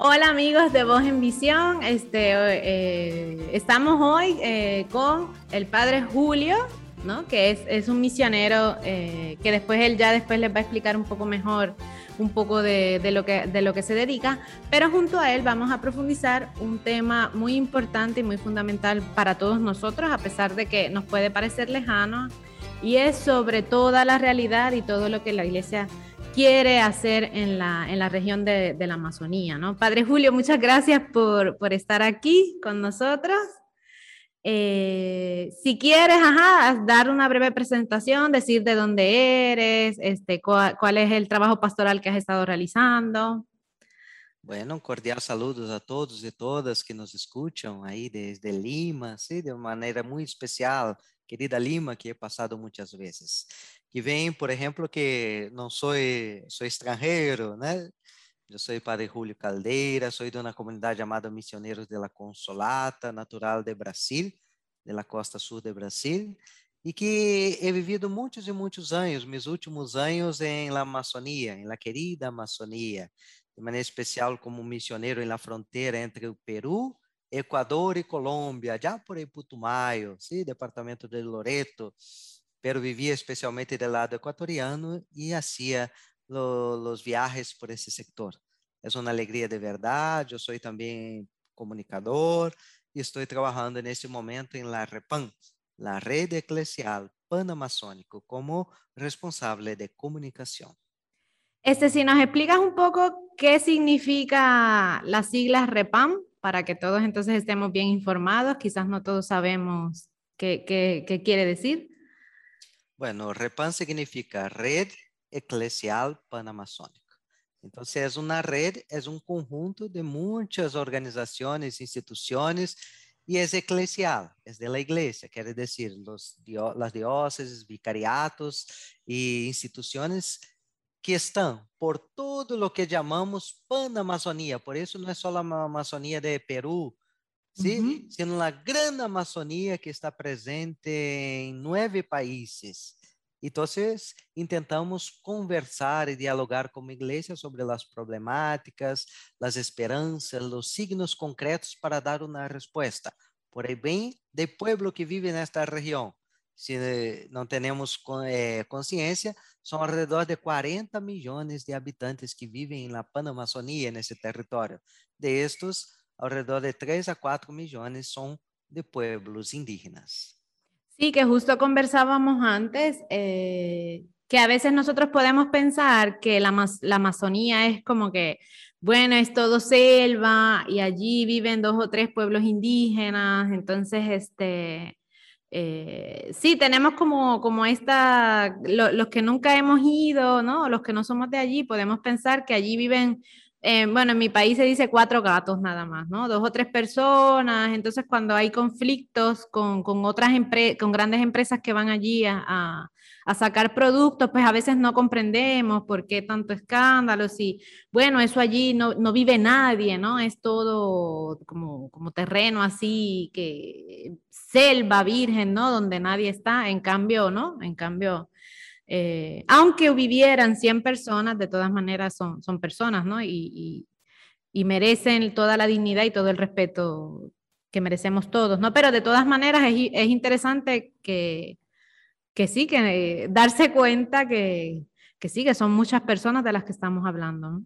Hola amigos de Voz en Visión, este, eh, estamos hoy eh, con el padre Julio, ¿no? que es, un misionero eh, que después él ya después les va a explicar un poco mejor un poco de, lo que, de lo que se dedica, pero junto a él vamos a profundizar un tema muy importante y muy fundamental para todos nosotros, a pesar de que nos puede parecer lejano, y es sobre toda la realidad y todo lo que la iglesia quiere hacer en la, en la región de, de la Amazonía. ¿no? Padre Julio, muchas gracias por, por estar aquí con nosotros. Eh, si quieres, ajá, dar una breve presentación, decir de dónde eres, este, cuál, cuál, es el trabajo pastoral que has estado realizando. Bueno, un cordial saludos a todos y todas que nos escuchan ahí desde Lima, sí, de una manera muy especial, querida Lima, que he pasado muchas veces. Que ven, por ejemplo, que no soy, soy extranjero, ¿no? Eu sou Padre Julio Caldeira, sou de uma comunidade chamada Missioneiros de la Consolata, natural de Brasil, de la costa sul de Brasil, e que he vivido muitos e muitos anos, meus últimos anos em la Amazônia, em la querida Amazônia, de maneira especial como missioneiro em la fronteira entre o Peru, Equador e Colômbia, já por Putumayo, sim, departamento de Loreto, pero vivia especialmente do lado equatoriano e hacía lo, los viajes por ese sector. Es una alegría de verdad. Yo soy también comunicador y estoy trabajando en este momento en la REPAN, la Red Eclesial Panamazónico, como responsable de comunicación. Este, si nos explicas un poco qué significa las siglas REPAM, para que todos entonces estemos bien informados. Quizás no todos sabemos qué, quiere decir. Bueno, REPAN significa Red Eclesial Panamazónica. Entonces, es una red, es un conjunto de muchas organizaciones, instituciones y es eclesial, es de la iglesia, quiere decir los, las diócesis, vicariatos y instituciones que estão por todo o que chamamos Panamazônia. Por isso, não é só a Amazônia de Peru, sim, uh -huh. sino a grande Amazônia que está presente em nove países. Entonces, intentamos conversar y dialogar como iglesia sobre las problemáticas, las esperanzas, los signos concretos para dar una respuesta. Por el bien del pueblo que vive en esta Si no tenemos eh, conciencia, son alrededor de 40 millones de habitantes que viven en la Panamazonía, en ese territorio. De estos, alrededor de 3 a 4 millones son de pueblos indígenas. Sí, que justo conversábamos antes, eh, que a veces nosotros podemos pensar que la, la, Amazonía es como que, bueno, es todo selva y allí viven dos o tres pueblos indígenas, entonces, este, eh, sí, tenemos como, como esta, lo, los que nunca hemos ido, ¿no? Los que no somos de allí, podemos pensar que allí viven eh, bueno, en mi país se dice cuatro gatos nada más, ¿no? Dos o tres personas. Entonces, cuando hay conflictos con, con otras con grandes empresas que van allí a, a, sacar productos, pues a veces no comprendemos por qué tanto escándalo. Si, bueno, eso allí no, no vive nadie, ¿no? Es todo como, como terreno así, que selva virgen, ¿no? Donde nadie está. En cambio, ¿no? En cambio eh, aunque vivieran 100 personas, de todas maneras son, son personas, ¿no? Y, y, y, merecen toda la dignidad y todo el respeto que merecemos todos, ¿no? Pero de todas maneras es, es interesante que, que sí, que eh, darse cuenta que, que sí, que son muchas personas de las que estamos hablando.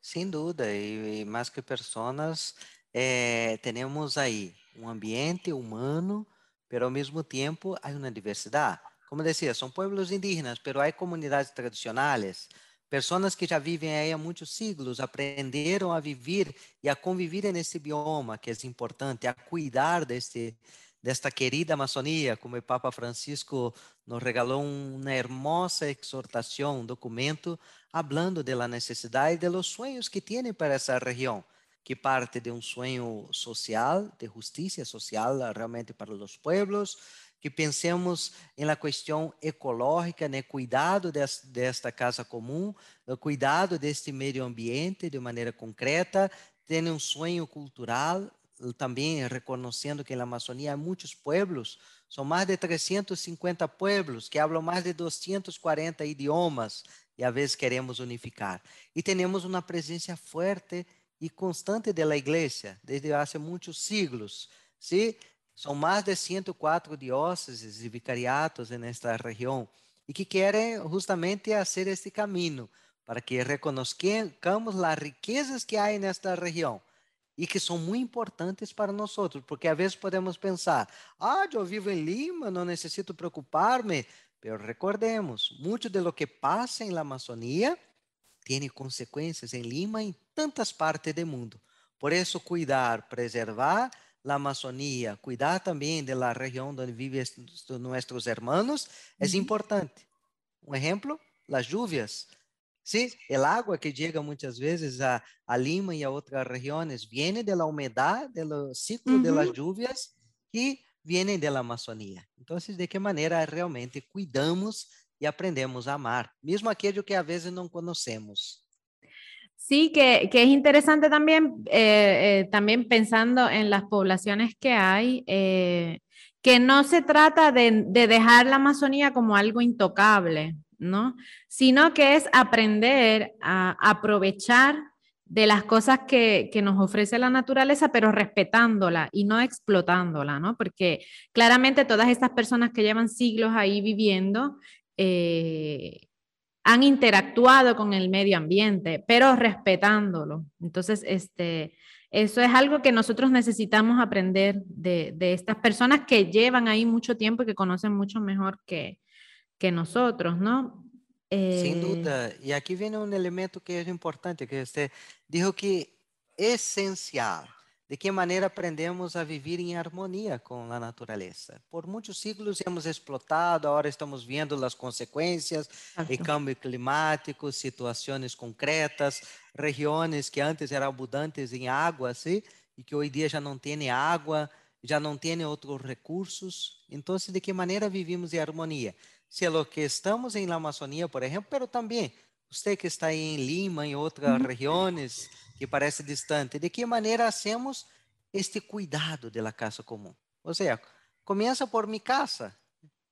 Sin duda, y, y más que personas, eh, tenemos ahí un ambiente humano, pero al mismo tiempo hay una diversidad. como decía, são pueblos indígenas, pero há comunidades tradicionais, pessoas que já vivem aí há muitos siglos, aprenderam a viver e a conviver nesse bioma, que é importante, a cuidar deste, desta querida Amazônia, como o Papa Francisco nos regalou uma hermosa exortação, um documento, falando da necessidade e de los sueños que tem para essa região, que parte de um sonho social, de justiça social realmente para os pueblos, que pensemos na questão ecológica, né, cuidado des, desta casa comum, cuidado deste meio ambiente de maneira concreta, tendo um sonho cultural, também reconhecendo que na Amazônia há muitos pueblos, são mais de 350 pueblos que falam mais de 240 idiomas e às vezes queremos unificar. E temos uma presença forte y constante de la iglesia desde hace muchos siglos. ¿sí? Son más de 104 dióceses y vicariatos en esta región y que quieren justamente hacer este camino para que reconozcamos las riquezas que hay en esta región y que son muy importantes para nosotros, porque a veces podemos pensar, ah, yo vivo en Lima, no necesito preocuparme, pero recordemos, mucho de lo que pasa en la Amazonía tiene consecuencias en Lima y en tantas partes del mundo. Por eso cuidar, preservar la Amazonía, cuidar también de la región donde viven nuestros hermanos es importante. Un ejemplo, las lluvias. Sí, el agua que llega muchas veces a, a Lima y a otras regiones viene de la humedad, del ciclo de las lluvias que vienen de la Amazonía. Entonces, ¿de qué manera realmente cuidamos y aprendemos a amar, mismo aquello que a veces no conocemos? Sí, que, que es interesante también, eh, eh, también pensando en las poblaciones que hay, eh, que no se trata de, de dejar la Amazonía como algo intocable, ¿no? Sino que es aprender a aprovechar de las cosas que, nos ofrece la naturaleza, pero respetándola y no explotándola, ¿no? Porque claramente todas estas personas que llevan siglos ahí viviendo eh, han interactuado con el medio ambiente, pero respetándolo. Entonces, este, eso es algo que nosotros necesitamos aprender de, de estas personas que llevan ahí mucho tiempo y que conocen mucho mejor que, que nosotros, ¿no? Sem dúvida. E aqui vem um elemento que é importante, que você dijo que essencial. De que maneira aprendemos a viver em harmonia com a natureza? Por muitos siglos hemos explotado, agora estamos vendo as consequências, o cambio climático, situações concretas, regiões que antes eram abundantes em água, e que hoje dia já não têm água, já não têm outros recursos. Então, de que maneira vivimos em harmonia? Si es lo que estamos en la Amazonía, por ejemplo, pero también usted que está ahí en Lima, en otras regiones que parece distante, ¿de qué manera hacemos este cuidado de la casa común? O sea, comienza por mi casa,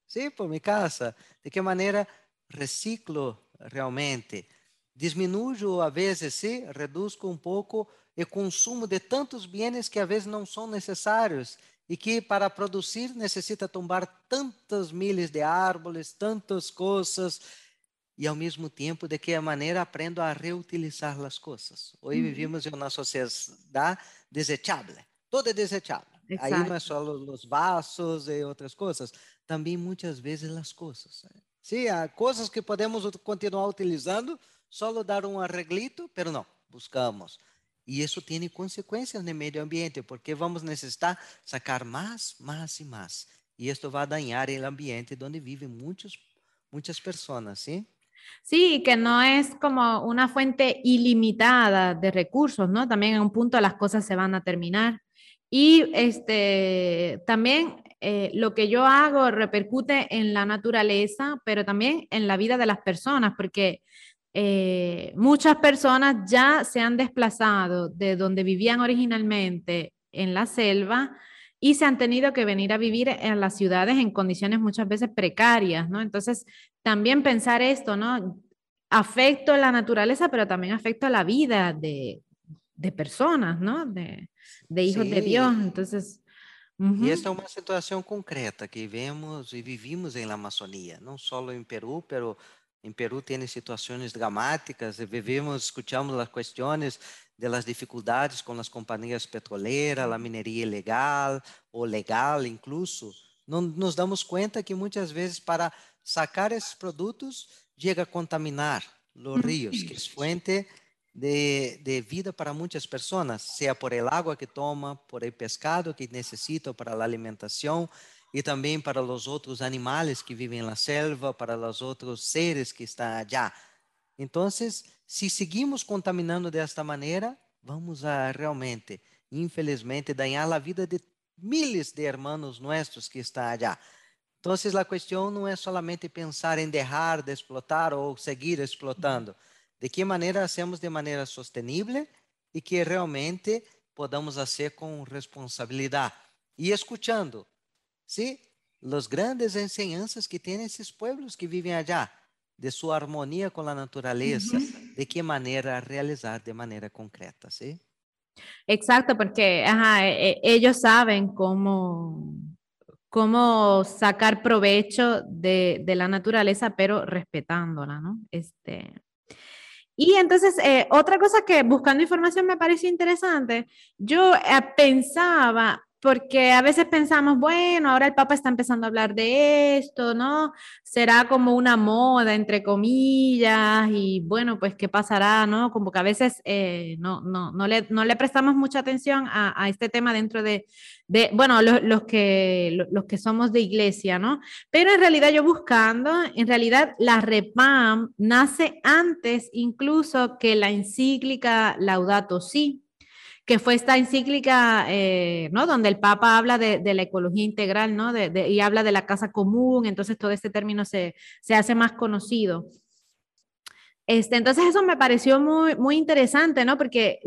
¿sí? Por mi casa. ¿De qué manera reciclo realmente? Disminuyo a veces, ¿sí? Reduzco un poco el consumo de tantos bienes que a veces no son necesarios e que para produzir necessita tombar tantas milhas de árvores, tantas coisas, e ao mesmo tempo de que maneira aprendo a reutilizar as coisas. Hoje uhum. vivimos em uma sociedade desechável, toda é desechável. Aí não é só os vasos e outras coisas, também muitas vezes as coisas. Sim, há coisas que podemos continuar utilizando, só dar um arreglito, mas não, buscamos e isso tem consequências no meio ambiente, porque vamos necessitar sacar mais, mais e mais. E isso vai dañar o ambiente onde vivem muitos, muitas pessoas, ¿sí? Sí, que no es como una fuente ilimitada de recursos, ¿no? También en un punto las cosas se van a terminar. Y este, también eh, lo que yo hago repercute en la naturaleza, pero también en la vida de las personas, porque eh, muchas personas ya se han desplazado de donde vivían originalmente en la selva y se han tenido que venir a vivir en las ciudades en condiciones muchas veces precarias, ¿no? Entonces, también pensar esto, ¿no? Afecto a la naturaleza, pero también afecto a la vida de, de personas, ¿no? De, de hijos sí. de Dios. Entonces, Uhum. E esta é uma situação concreta que vemos e vivimos em la Amazônia, não só em Peru, pero Em Peru tem situações dramáticas, vivemos, escutamos as questões das dificuldades com as companhias petroleiras, a mineria ilegal ou legal incluso. Não nos damos conta que muitas vezes para sacar esses produtos chega a contaminar os rios, que é fonte de, de vida para muitas pessoas, seja por el água que toma, por el pescado que necessita para a alimentação, e também para os outros animais que vivem na selva, para os outros seres que estão allá. Então, se seguimos contaminando desta maneira, vamos a realmente, infelizmente, dañar a vida de miles de hermanos nossos que estão allá. Então, a questão não é solamente pensar em deixar de explotar ou seguir explotando. De que maneira hacemos de maneira sostenível e que realmente podamos fazer com responsabilidade. E escutando, ¿sí? Las grandes enseñanzas que tienen esos pueblos que viven allá, de su armonía con la naturaleza, de qué manera realizar de manera concreta, ¿sí? Exacto, porque ajá, e, e, ellos saben cómo, cómo sacar provecho de, de, la naturaleza, pero respetándola, ¿no? Este, y entonces, eh, otra cosa que buscando información me pareció interesante, yo eh, pensaba, porque a veces pensamos, bueno, ahora el Papa está empezando a hablar de esto, ¿no? Será como una moda, entre comillas, y bueno, pues qué pasará, ¿no? Como que a veces eh, no, no, no, le, no le prestamos mucha atención a, a este tema dentro de, de bueno, los, los, que, los que somos de iglesia, ¿no? Pero en realidad yo buscando, en realidad la REPAM nace antes incluso que la encíclica Laudato Si que fue esta encíclica, eh, ¿no? Donde el Papa habla de, la ecología integral, ¿no? De, y habla de la casa común, entonces todo este término se, se hace más conocido. Este, entonces eso me pareció muy, muy interesante, ¿no? Porque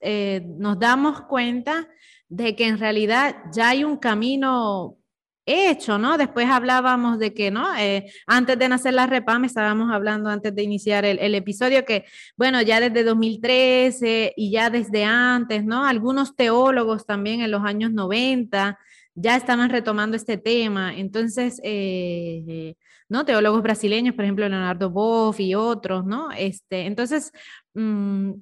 eh, nos damos cuenta de que en realidad ya hay un camino hecho, ¿no? Después hablábamos de que, ¿no? Eh, antes de nacer la REPAM, estábamos hablando antes de iniciar el, episodio que, bueno, ya desde 2013 y ya desde antes, ¿no? Algunos teólogos también en los años 90 ya estaban retomando este tema. Entonces, eh, ¿no? Teólogos brasileños, por ejemplo, Leonardo Boff y otros, ¿no? Este, entonces, mmm,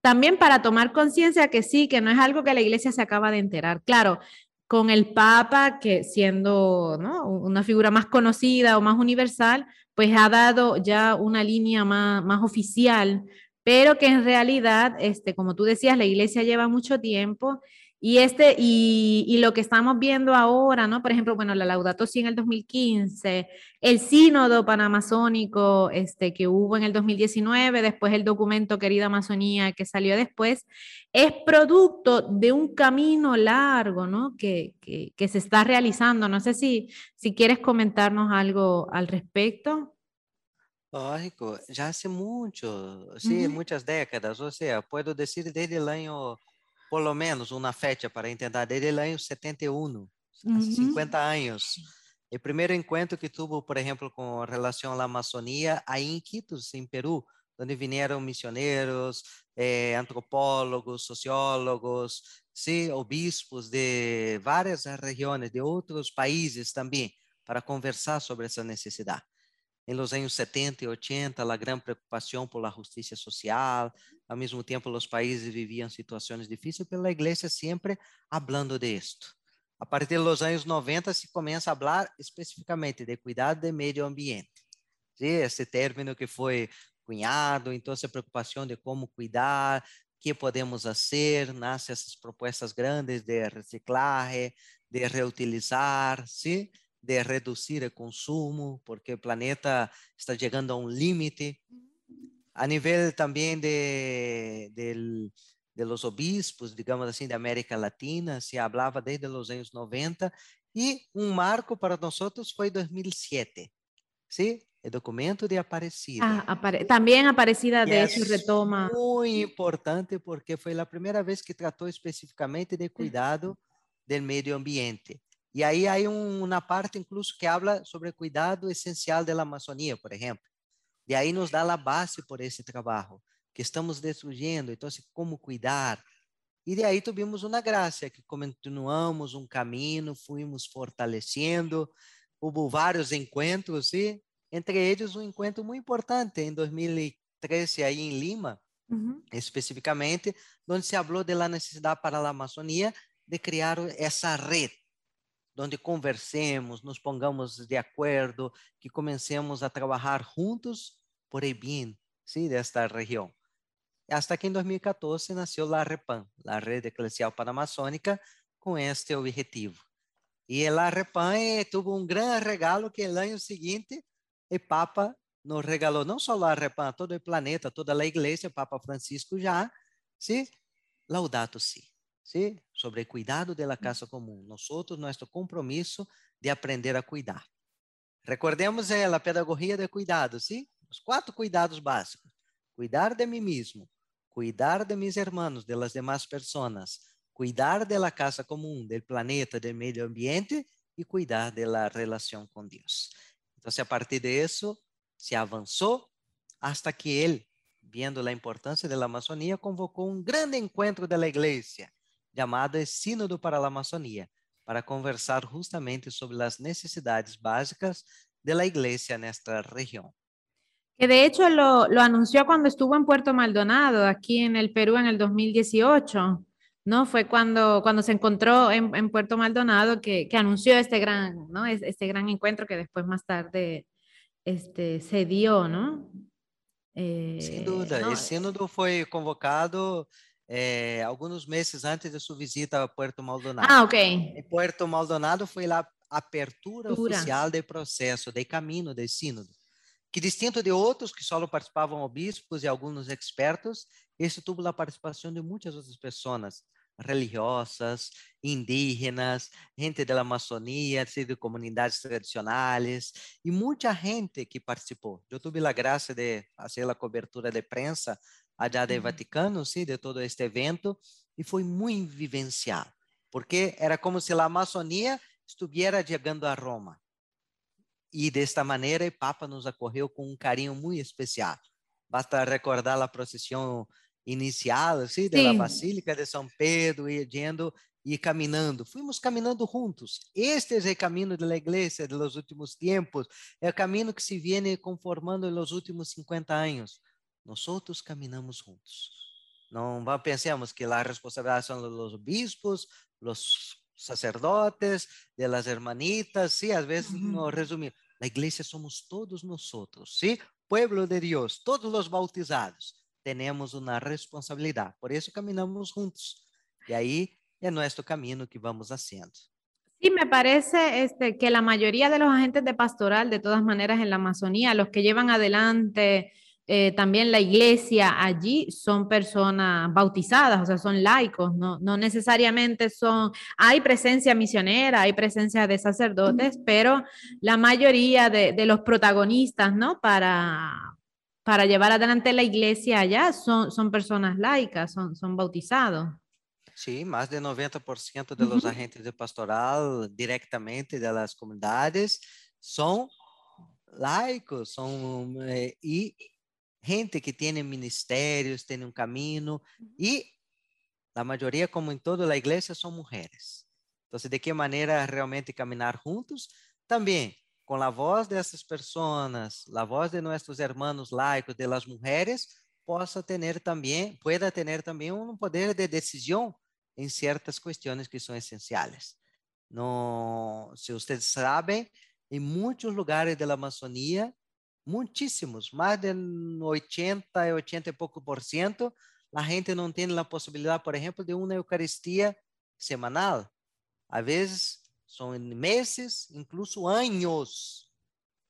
también para tomar conciencia que sí, que no es algo que la iglesia se acaba de enterar. Claro, con el Papa, que siendo una figura más conocida o más universal, pues ha dado ya una línea más, más oficial, pero que en realidad, este, como tú decías, la iglesia lleva mucho tiempo y, este, y, y, lo que estamos viendo ahora, ¿no? Por ejemplo, bueno, la Laudato Si en el 2015, el sínodo panamazónico este, que hubo en el 2019, después el documento Querida Amazonía que salió después, es producto de un camino largo, ¿no? Que, que, que se está realizando. No sé si, si quieres comentarnos algo al respecto. Lógico, já hace mucho, sí, uhum. muitas décadas, ou seja, puedo decir desde el año por lo menos uma fecha para entender, desde o ano 71, uhum. 50 anos. O primeiro encontro que tive, por exemplo, com relação à Amazônia, aí em Quitos, em Peru, onde vieram missioneiros, eh, antropólogos, sociólogos, sim, obispos de várias regiões, de outros países também, para conversar sobre essa necessidade. Em los anos 70 e 80, a grande preocupação por la justiça social, ao mesmo tempo os países viviam situações difíceis, pela igreja sempre hablando de esto. A partir dos anos 90 se começa a falar especificamente de cuidado do meio ambiente. Esse término que foi cunhado, então a preocupação de como cuidar, que podemos fazer, nasce essas propostas grandes de reciclaje, de reutilizar, de reduzir o consumo, porque o planeta está chegando a um limite. A nível também de, de, de los obispos, digamos assim, da América Latina, se falava desde os anos 90, e um marco para nós foi 2007, ¿sí? El documento de Aparecida. Ah, apare también Aparecida, de hecho, retoma. Muy importante porque fue la primera vez que trató específicamente de cuidado del medio ambiente. E aí há um, uma parte incluso que habla sobre cuidado essencial da Amazônia, por exemplo. E aí nos dá a base por esse trabalho que estamos destruindo, então assim, como cuidar. E de aí tivemos uma graça que continuamos um caminho, fomos fortalecendo, houve vários encontros e entre eles um encontro muito importante em 2013 aí em Lima, uhum. especificamente, onde se falou da necessidade para a Amazônia de criar essa rede onde conversemos, nos pongamos de acordo, que comecemos a trabalhar juntos por el bem ¿sí? de esta região. Hasta que em 2014 nasceu a REPAM, a Rede Eclesial Panamazônica, com este objetivo. E a REPAM eh, teve um grande regalo que no ano seguinte o Papa nos regalou não só a REPAM, todo o planeta, toda a igreja, o Papa Francisco já, ¿sí? Laudato Si. ¿sí? Sobre el cuidado de la casa común. Nosotros, nuestro compromiso de aprender a cuidar. Recordemos eh, a pedagogía de cuidado, ¿sí? Os quatro cuidados básicos. Cuidar de mim mesmo, cuidar de mis hermanos, de las demás personas, cuidar de la casa común, del planeta, del medio ambiente y cuidar de la relación con Dios. Entonces, a partir de eso, se avanzó hasta que Él viendo a importância da Amazônia, convocou um grande encontro da igreja, chamado Sínodo para a Amazônia, para conversar justamente sobre as necessidades básicas da igreja nesta região. Que de hecho lo, lo, anunció cuando estuvo en Puerto Maldonado, aquí en el Perú en el 2018, ¿no? Fue cuando, cuando se encontró en, en Puerto Maldonado que, que, anunció este gran, ¿no? Este gran encuentro que después más tarde este, se dio, ¿no? Eh, Sem dúvida, não, esse sínodo foi convocado é, alguns meses antes de sua visita a Puerto Maldonado. Ah, ok. Em Puerto Maldonado foi lá a apertura oficial do processo, de caminho do sínodo que distinto de outros que só participavam obispos e alguns expertos, esse tuvo a participação de muitas outras pessoas religiosas, indígenas, gente da Amazônia, de comunidades tradicionais e muita gente que participou. Eu tive a graça de fazer a cobertura de prensa allá do Vaticano, sim, de todo este evento e foi muito vivencial, porque era como se a Amazônia estivesse chegando a Roma. E desta maneira, o Papa nos acorreu com um carinho muito especial. Basta recordar a procissão inicial, assim, da Basílica de São Pedro, e yendo e caminhando. Fomos caminhando juntos. Este é o caminho da igreja dos últimos tempos, é o caminho que se viene conformando nos últimos 50 anos. Nós outros caminhamos juntos. Não pensemos que a responsabilidade são dos bispos, os sacerdotes, de las hermanitas, sí, a veces uh -huh. no resumimos. La iglesia somos todos nosotros, ¿sí? Pueblo de Dios, todos los bautizados, tenemos una responsabilidad. Por eso caminamos juntos. Y ahí es nuestro camino que vamos haciendo. Sí, me parece este, que la mayoría de los agentes de pastoral, de todas maneras, en la Amazonía, los que llevan adelante eh, también la iglesia allí son personas bautizadas, o sea, son laicos, no, no necesariamente son, hay presencia misionera, hay presencia de sacerdotes, pero la mayoría de, de los protagonistas, ¿no? Para, para llevar adelante la iglesia allá son, son personas laicas, son, son bautizados. Sí, más del 90% de los uh -huh. agentes de pastoral directamente de las comunidades son laicos, son, eh, y gente que tem ministérios, tem um caminho, e a maioria, como em toda a igreja, são mulheres. Então, de que maneira realmente caminhar juntos? Também com a voz dessas pessoas, a voz de nossos irmãos laicos, de las mulheres, possa ter também, pueda ter também um poder de decisão em certas questões que são essenciais. No, se vocês sabem, em muitos lugares da Amazônia muitíssimos, mais de 80, 80 e pouco por cento, a gente não tem a possibilidade, por exemplo, de uma Eucaristia semanal. Às vezes são meses, incluso anos.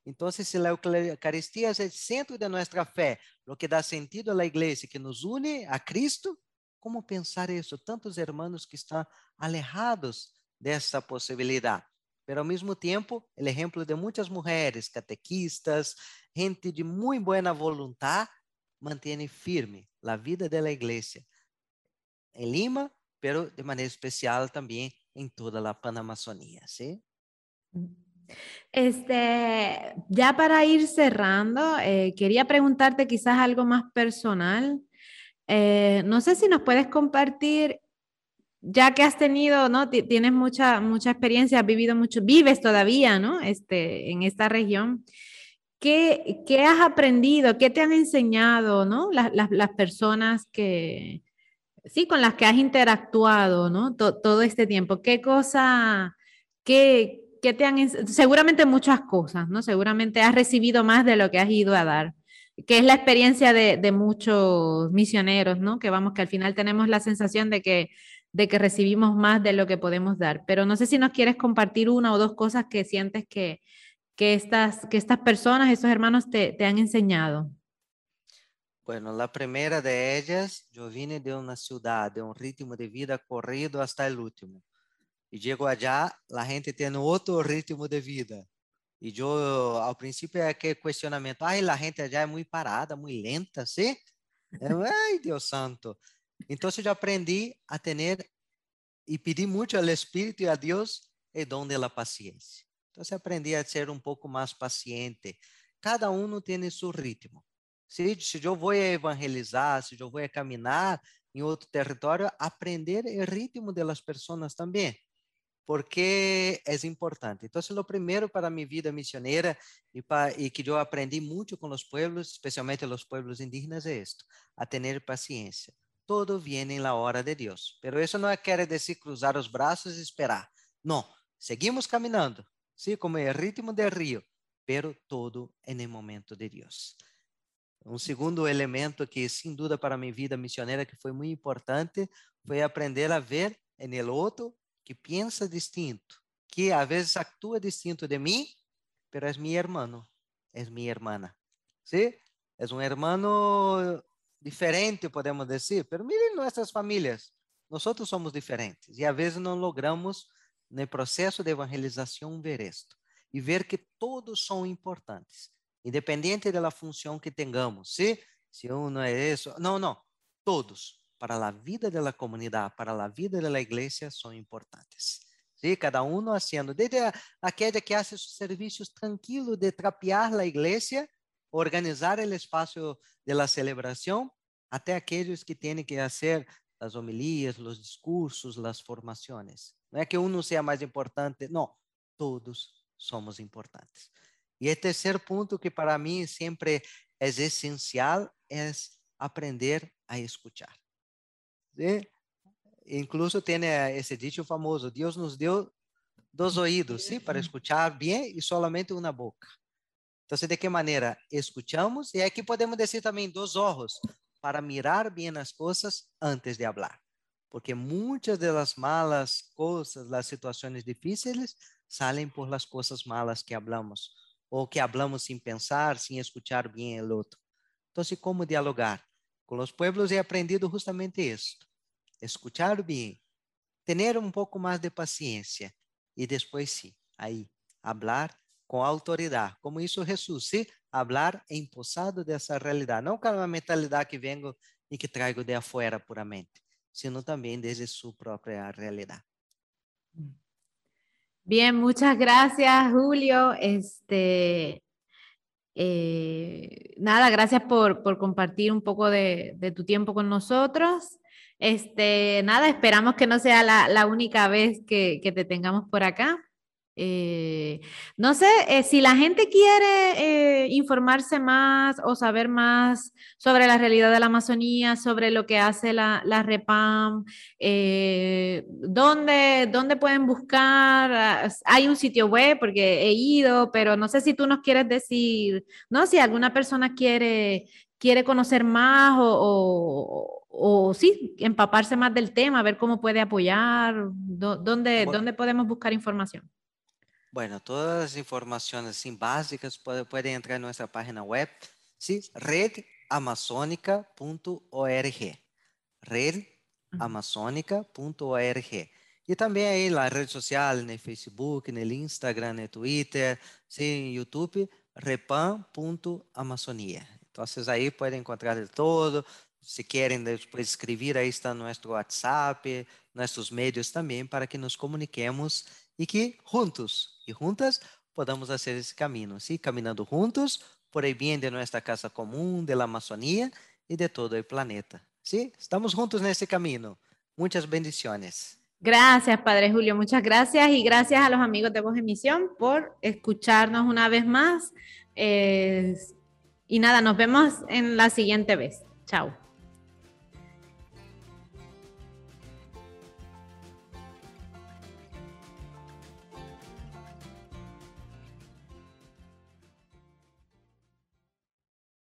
Então, se a Eucaristia é o centro de nossa fé, o que dá sentido à igreja, que nos une a Cristo, como pensar isso? Tantos irmãos que estão alejados dessa possibilidade. Pero ao mesmo tempo, o exemplo de muitas mulheres catequistas, gente de muito boa vontade, mantém firme a vida da igreja em Lima, pero de maneira especial também em toda a Panamazonía, ¿sí? Este, ya para ir cerrando, eh, quería preguntarte quizás algo más personal. Eh, no sé si nos puedes compartir ya que has tenido, ¿no? Tienes mucha, mucha experiencia, has vivido mucho, vives todavía, ¿no? Este, en esta región. ¿Qué, qué has aprendido? ¿Qué te han enseñado, ¿no? Las, las, las personas que, sí, con las que has interactuado, ¿no? todo este tiempo. ¿Qué cosa, qué, qué te han, seguramente muchas cosas, ¿no? Seguramente has recibido más de lo que has ido a dar que es la experiencia de, de, muchos misioneros, ¿no? Que vamos, que al final tenemos la sensación de que de que recibimos más de lo que podemos dar. Pero no sé si nos quieres compartir una o dos cosas que sientes que, que, estas, que estas personas, estos hermanos te, te han enseñado. Bueno, la primera de ellas, yo vine de una ciudad, de un ritmo de vida corrido hasta el último. Y llego allá, la gente tiene otro ritmo de vida. E eu, ao princípio, é aquele questionamento: ai, a gente já é muito parada, muito lenta, sim? Ai, Deus santo. Então, eu aprendi a ter e pedir muito ao Espírito e a Deus o dom da paciência. Então, aprendi a ser um pouco mais paciente. Cada um tem seu ritmo. Se, se eu vou evangelizar, se eu vou caminhar em outro território, aprender o ritmo das pessoas também porque é importante. Então, o primeiro para minha vida missioneira e, para, e que eu aprendi muito com os pueblos, especialmente os pueblos indígenas, é isto: a ter paciência. Todo viene na hora de Deus. Pero isso não quer dizer cruzar os braços e esperar. Não, seguimos caminhando, sim, como é ritmo de rio, pero todo em momento de Deus. Um segundo elemento que, sem dúvida, para minha vida missioneira, que foi muito importante, foi aprender a ver no outro que pensa distinto, que a vezes actúa distinto de mim, pero é meu irmão, é minha irmã. ¿Sí? É um irmão diferente, podemos dizer, pero miren nossas famílias, nós somos diferentes e a vezes não logramos no processo de evangelização ver isto e ver que todos são importantes, independente da função que tenhamos, ¿sí? se um não é isso, não, não, todos, para a vida da comunidade, para a vida da igreja, são importantes. ¿sí? Cada um haciendo, desde aquele que hace seus serviços tranquilo de trapear a igreja, organizar o espaço de la celebração, até aqueles que têm que fazer as homilias, os discursos, as formações. Não é que um seja mais importante, não, todos somos importantes. E o terceiro ponto que para mim sempre é essencial é aprender a escutar. ¿sí? Incluso tiene ese dicho famoso, Dios nos dio dos oídos, ¿sí? Para escuchar bien y solamente una boca. Entonces, ¿de qué manera? Escuchamos y aquí podemos decir también dos ojos para mirar bien las cosas antes de hablar. Porque muchas de las malas cosas, las situaciones difíciles, salen por las cosas malas que hablamos o que hablamos sin pensar, sin escuchar bien el otro. Entonces, ¿cómo dialogar? Con los pueblos he aprendido justamente esto escuchar bem, ter um pouco mais de paciência e depois sim, aí, hablar com autoridade, como isso Jesus, sim, hablar empossado dessa realidade, não com a mentalidade que vengo e que trago de afuera puramente, sino também desde sua própria realidade. Bien, muchas gracias, Julio. Este, eh, nada, gracias por, por compartir un poco de, de, tu tiempo con nosotros. Este, nada, esperamos que no sea la, única vez que, te tengamos por acá. Eh, no sé, eh, si la gente quiere eh, informarse más o saber más sobre la realidad de la Amazonía, sobre lo que hace la, la REPAM, ¿dónde, ¿dónde, pueden buscar? Ah, hay un sitio web porque he ido, pero no sé si tú nos quieres decir, ¿no? Si alguna persona quiere, quiere conocer más o, o, sí, empaparse más del tema, ver cómo puede apoyar, dónde, dónde podemos buscar información. Bueno, todas las informaciones básicas pueden entrar en nuestra página web, ¿sí? Y también ahí en las redes sociales, en el Facebook, el Instagram, el Twitter, en YouTube, repam.amazonía. Entonces ahí pueden encontrar de todo. Si quieren después escribir, ahí está nuestro WhatsApp, nuestros medios también para que nos comuniquemos y que juntos juntas podamos hacer ese camino, ¿sí? Caminando juntos por el bien de nuestra casa común, de la Amazonía y de todo el planeta, ¿sí? Estamos juntos en ese camino. Muchas bendiciones. Gracias, Padre Julio, muchas gracias y gracias a los amigos de Voz Emisión por escucharnos una vez más. Y nada, nos vemos en la siguiente vez. Chao.